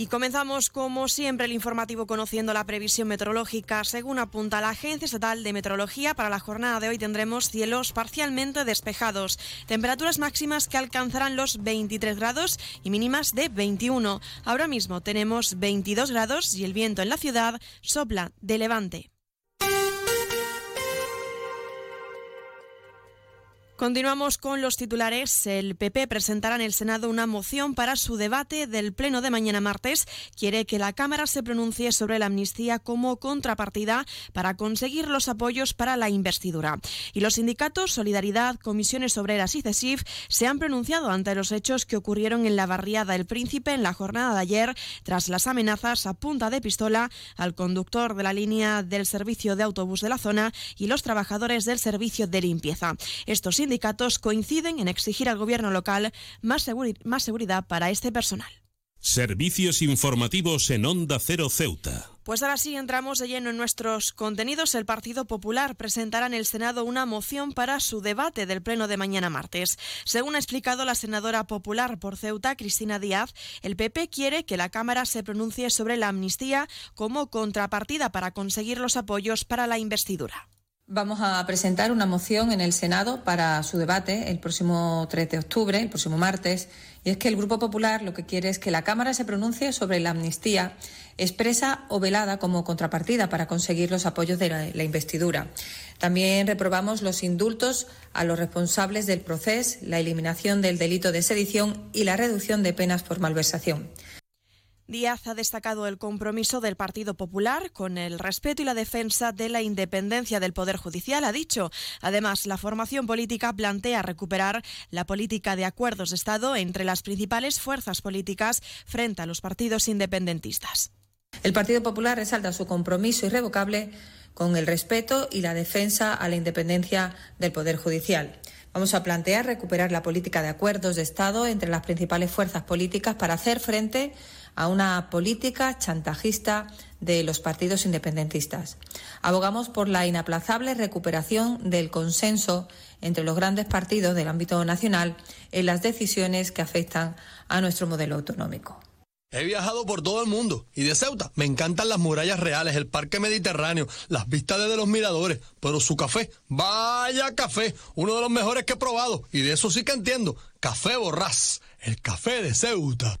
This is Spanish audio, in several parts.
Y comenzamos, como siempre, el informativo conociendo la previsión meteorológica. Según apunta la Agencia Estatal de Meteorología, para la jornada de hoy tendremos cielos parcialmente despejados, temperaturas máximas que alcanzarán los 23 grados y mínimas de 21. Ahora mismo tenemos 22 grados y el viento en la ciudad sopla de levante. Continuamos con los titulares. El PP presentará en el Senado una moción para su debate del Pleno de mañana martes. Quiere que la Cámara se pronuncie sobre la amnistía como contrapartida para conseguir los apoyos para la investidura. Y los sindicatos Solidaridad, Comisiones Obreras y CESIF se han pronunciado ante los hechos que ocurrieron en la barriada El Príncipe en la jornada de ayer tras las amenazas a punta de pistola al conductor de la línea del servicio de autobús de la zona y los trabajadores del servicio de limpieza. Estos sindicatos coinciden en exigir al gobierno local más, más seguridad para este personal. Servicios informativos en Onda Cero Ceuta. Pues ahora sí entramos de lleno en nuestros contenidos. El Partido Popular presentará en el Senado una moción para su debate del Pleno de mañana martes. Según ha explicado la senadora popular por Ceuta, Cristina Díaz, el PP quiere que la Cámara se pronuncie sobre la amnistía como contrapartida para conseguir los apoyos para la investidura. Vamos a presentar una moción en el Senado para su debate el próximo 3 de octubre, el próximo martes, y es que el Grupo Popular lo que quiere es que la Cámara se pronuncie sobre la amnistía expresa o velada como contrapartida para conseguir los apoyos de la, investidura. También reprobamos los indultos a los responsables del proceso, la eliminación del delito de sedición y la reducción de penas por malversación. Díaz ha destacado el compromiso del Partido Popular con el respeto y la defensa de la independencia del Poder Judicial, ha dicho. Además, la formación política plantea recuperar la política de acuerdos de Estado entre las principales fuerzas políticas frente a los partidos independentistas. El Partido Popular resalta su compromiso irrevocable con el respeto y la defensa a la independencia del Poder Judicial. Vamos a plantear recuperar la política de acuerdos de Estado entre las principales fuerzas políticas para hacer frente a una política chantajista de los partidos independentistas. Abogamos por la inaplazable recuperación del consenso entre los grandes partidos del ámbito nacional en las decisiones que afectan a nuestro modelo autonómico. He viajado por todo el mundo y de Ceuta me encantan las murallas reales, el parque mediterráneo, las vistas desde los miradores, pero su café, vaya café, uno de los mejores que he probado y de eso sí que entiendo, café borrás, el café de Ceuta.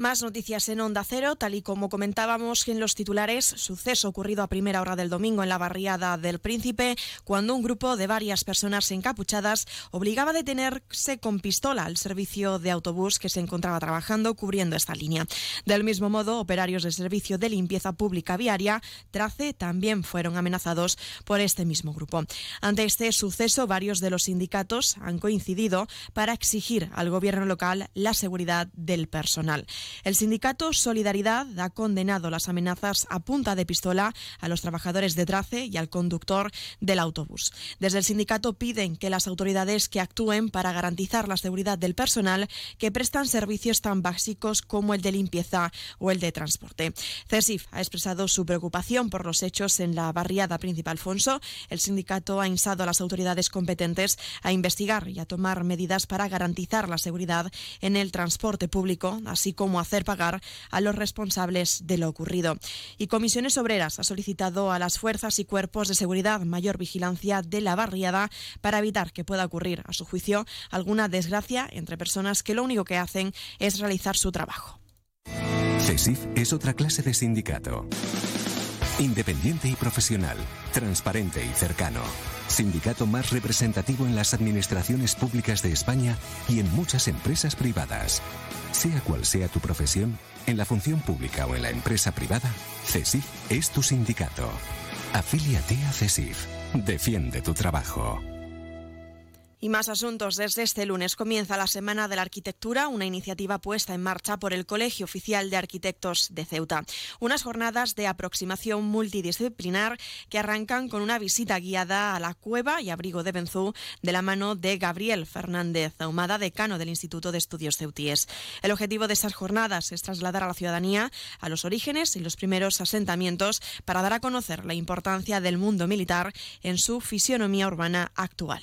Más noticias en Onda Cero, tal y como comentábamos en los titulares, suceso ocurrido a primera hora del domingo en la barriada del Príncipe, cuando un grupo de varias personas encapuchadas obligaba a detenerse con pistola al servicio de autobús que se encontraba trabajando cubriendo esta línea. Del mismo modo, operarios del servicio de limpieza pública viaria, Trace, también fueron amenazados por este mismo grupo. Ante este suceso, varios de los sindicatos han coincidido para exigir al gobierno local la seguridad del personal. El sindicato Solidaridad ha condenado las amenazas a punta de pistola a los trabajadores de Trace y al conductor del autobús. Desde el sindicato piden que las autoridades que actúen para garantizar la seguridad del personal que prestan servicios tan básicos como el de limpieza o el de transporte. CESIF ha expresado su preocupación por los hechos en la barriada Príncipe Alfonso. El sindicato ha instado a las autoridades competentes a investigar y a tomar medidas para garantizar la seguridad en el transporte público, así como hacer pagar a los responsables de lo ocurrido. Y Comisiones Obreras ha solicitado a las fuerzas y cuerpos de seguridad mayor vigilancia de la barriada para evitar que pueda ocurrir, a su juicio, alguna desgracia entre personas que lo único que hacen es realizar su trabajo. CESIF es otra clase de sindicato. Independiente y profesional, transparente y cercano. Sindicato más representativo en las administraciones públicas de España y en muchas empresas privadas. Sea cual sea tu profesión, en la función pública o en la empresa privada, CESIF es tu sindicato. Afíliate a CESIF. Defiende tu trabajo. Y más asuntos. Desde este lunes comienza la Semana de la Arquitectura, una iniciativa puesta en marcha por el Colegio Oficial de Arquitectos de Ceuta. Unas jornadas de aproximación multidisciplinar que arrancan con una visita guiada a la cueva y abrigo de Benzú de la mano de Gabriel Fernández Ahumada, decano del Instituto de Estudios Ceutíes. El objetivo de estas jornadas es trasladar a la ciudadanía a los orígenes y los primeros asentamientos para dar a conocer la importancia del mundo militar en su fisionomía urbana actual.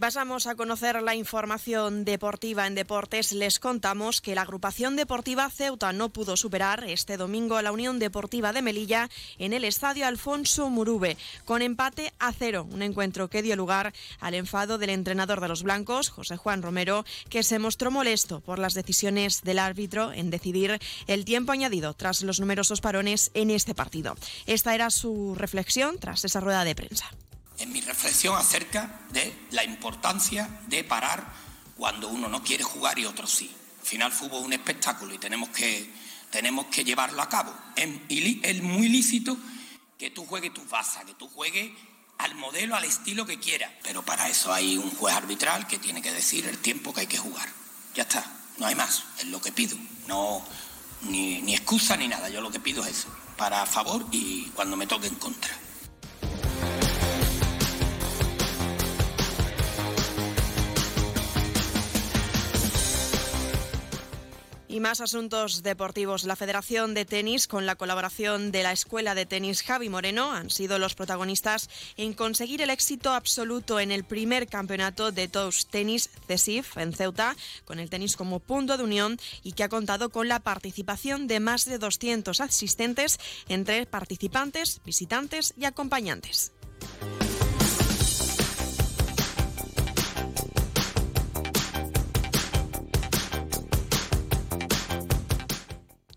Pasamos a conocer la información deportiva en deportes, les contamos que la agrupación deportiva Ceuta no pudo superar este domingo a la Unión Deportiva de Melilla en el estadio Alfonso Murube, con empate a cero, un encuentro que dio lugar al enfado del entrenador de los blancos, José Juan Romero, que se mostró molesto por las decisiones del árbitro en decidir el tiempo añadido tras los numerosos parones en este partido. Esta era su reflexión tras esa rueda de prensa en mi reflexión acerca de la importancia de parar cuando uno no quiere jugar y otro sí. Al final fútbol es un espectáculo y tenemos que, tenemos que llevarlo a cabo. Es, muy lícito que tú juegues tu baza, que tú juegues al modelo, al estilo que quieras. Pero para eso hay un juez arbitral que tiene que decir el tiempo que hay que jugar. Ya está, no hay más, es lo que pido. No, ni, ni excusa ni nada, yo lo que pido es eso, para favor y cuando me toque en contra. Y más asuntos deportivos. La Federación de Tenis, con la colaboración de la Escuela de Tenis Javi Moreno, han sido los protagonistas en conseguir el éxito absoluto en el primer campeonato de Toast Tenis CESIF en Ceuta, con el tenis como punto de unión y que ha contado con la participación de más de 200 asistentes entre participantes, visitantes y acompañantes.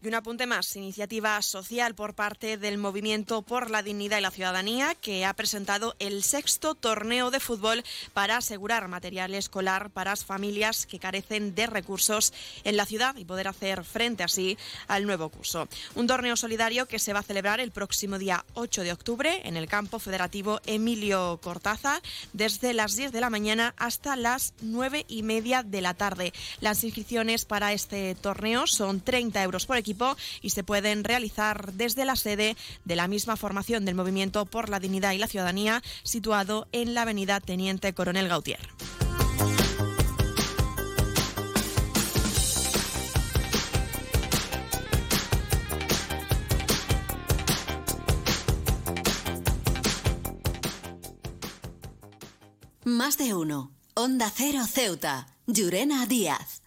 Y un apunte más, iniciativa social por parte del Movimiento por la Dignidad y la Ciudadanía, que ha presentado el sexto torneo de fútbol para asegurar material escolar para las familias que carecen de recursos en la ciudad y poder hacer frente así al nuevo curso. Un torneo solidario que se va a celebrar el próximo día 8 de octubre en el campo federativo Emilio Cortaza, desde las 10 de la mañana hasta las 9 y media de la tarde. Las inscripciones para este torneo son 30 euros por equipo y se pueden realizar desde la sede de la misma formación del Movimiento por la Dignidad y la Ciudadanía, situado en la avenida Teniente Coronel Gautier. Más de uno. Onda Cero Ceuta. Llurena Díaz.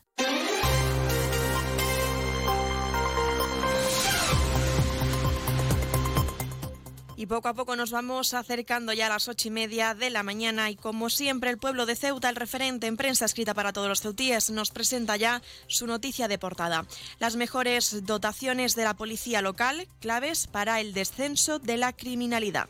Poco a poco nos vamos acercando ya a las ocho y media de la mañana y como siempre el pueblo de Ceuta, el referente en prensa escrita para todos los ceutíes, nos presenta ya su noticia de portada. Las mejores dotaciones de la policía local, claves para el descenso de la criminalidad.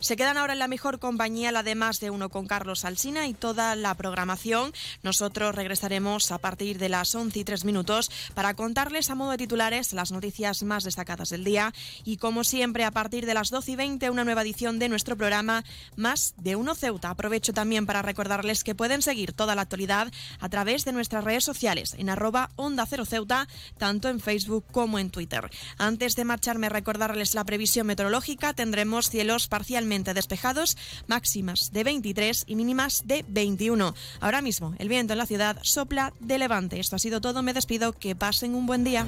Se quedan ahora en la mejor compañía, la de más de uno con Carlos Alsina y toda la programación. Nosotros regresaremos a partir de las once y tres minutos para contarles a modo de titulares las noticias más destacadas del día y como siempre a partir de las doce y una nueva edición de nuestro programa Más de Uno Ceuta. Aprovecho también para recordarles que pueden seguir toda la actualidad a través de nuestras redes sociales en arroba Onda Cero Ceuta, tanto en Facebook como en Twitter. Antes de marcharme, recordarles la previsión meteorológica. Tendremos cielos parcialmente despejados, máximas de 23 y mínimas de 21. Ahora mismo, el viento en la ciudad sopla de levante. Esto ha sido todo. Me despido. Que pasen un buen día.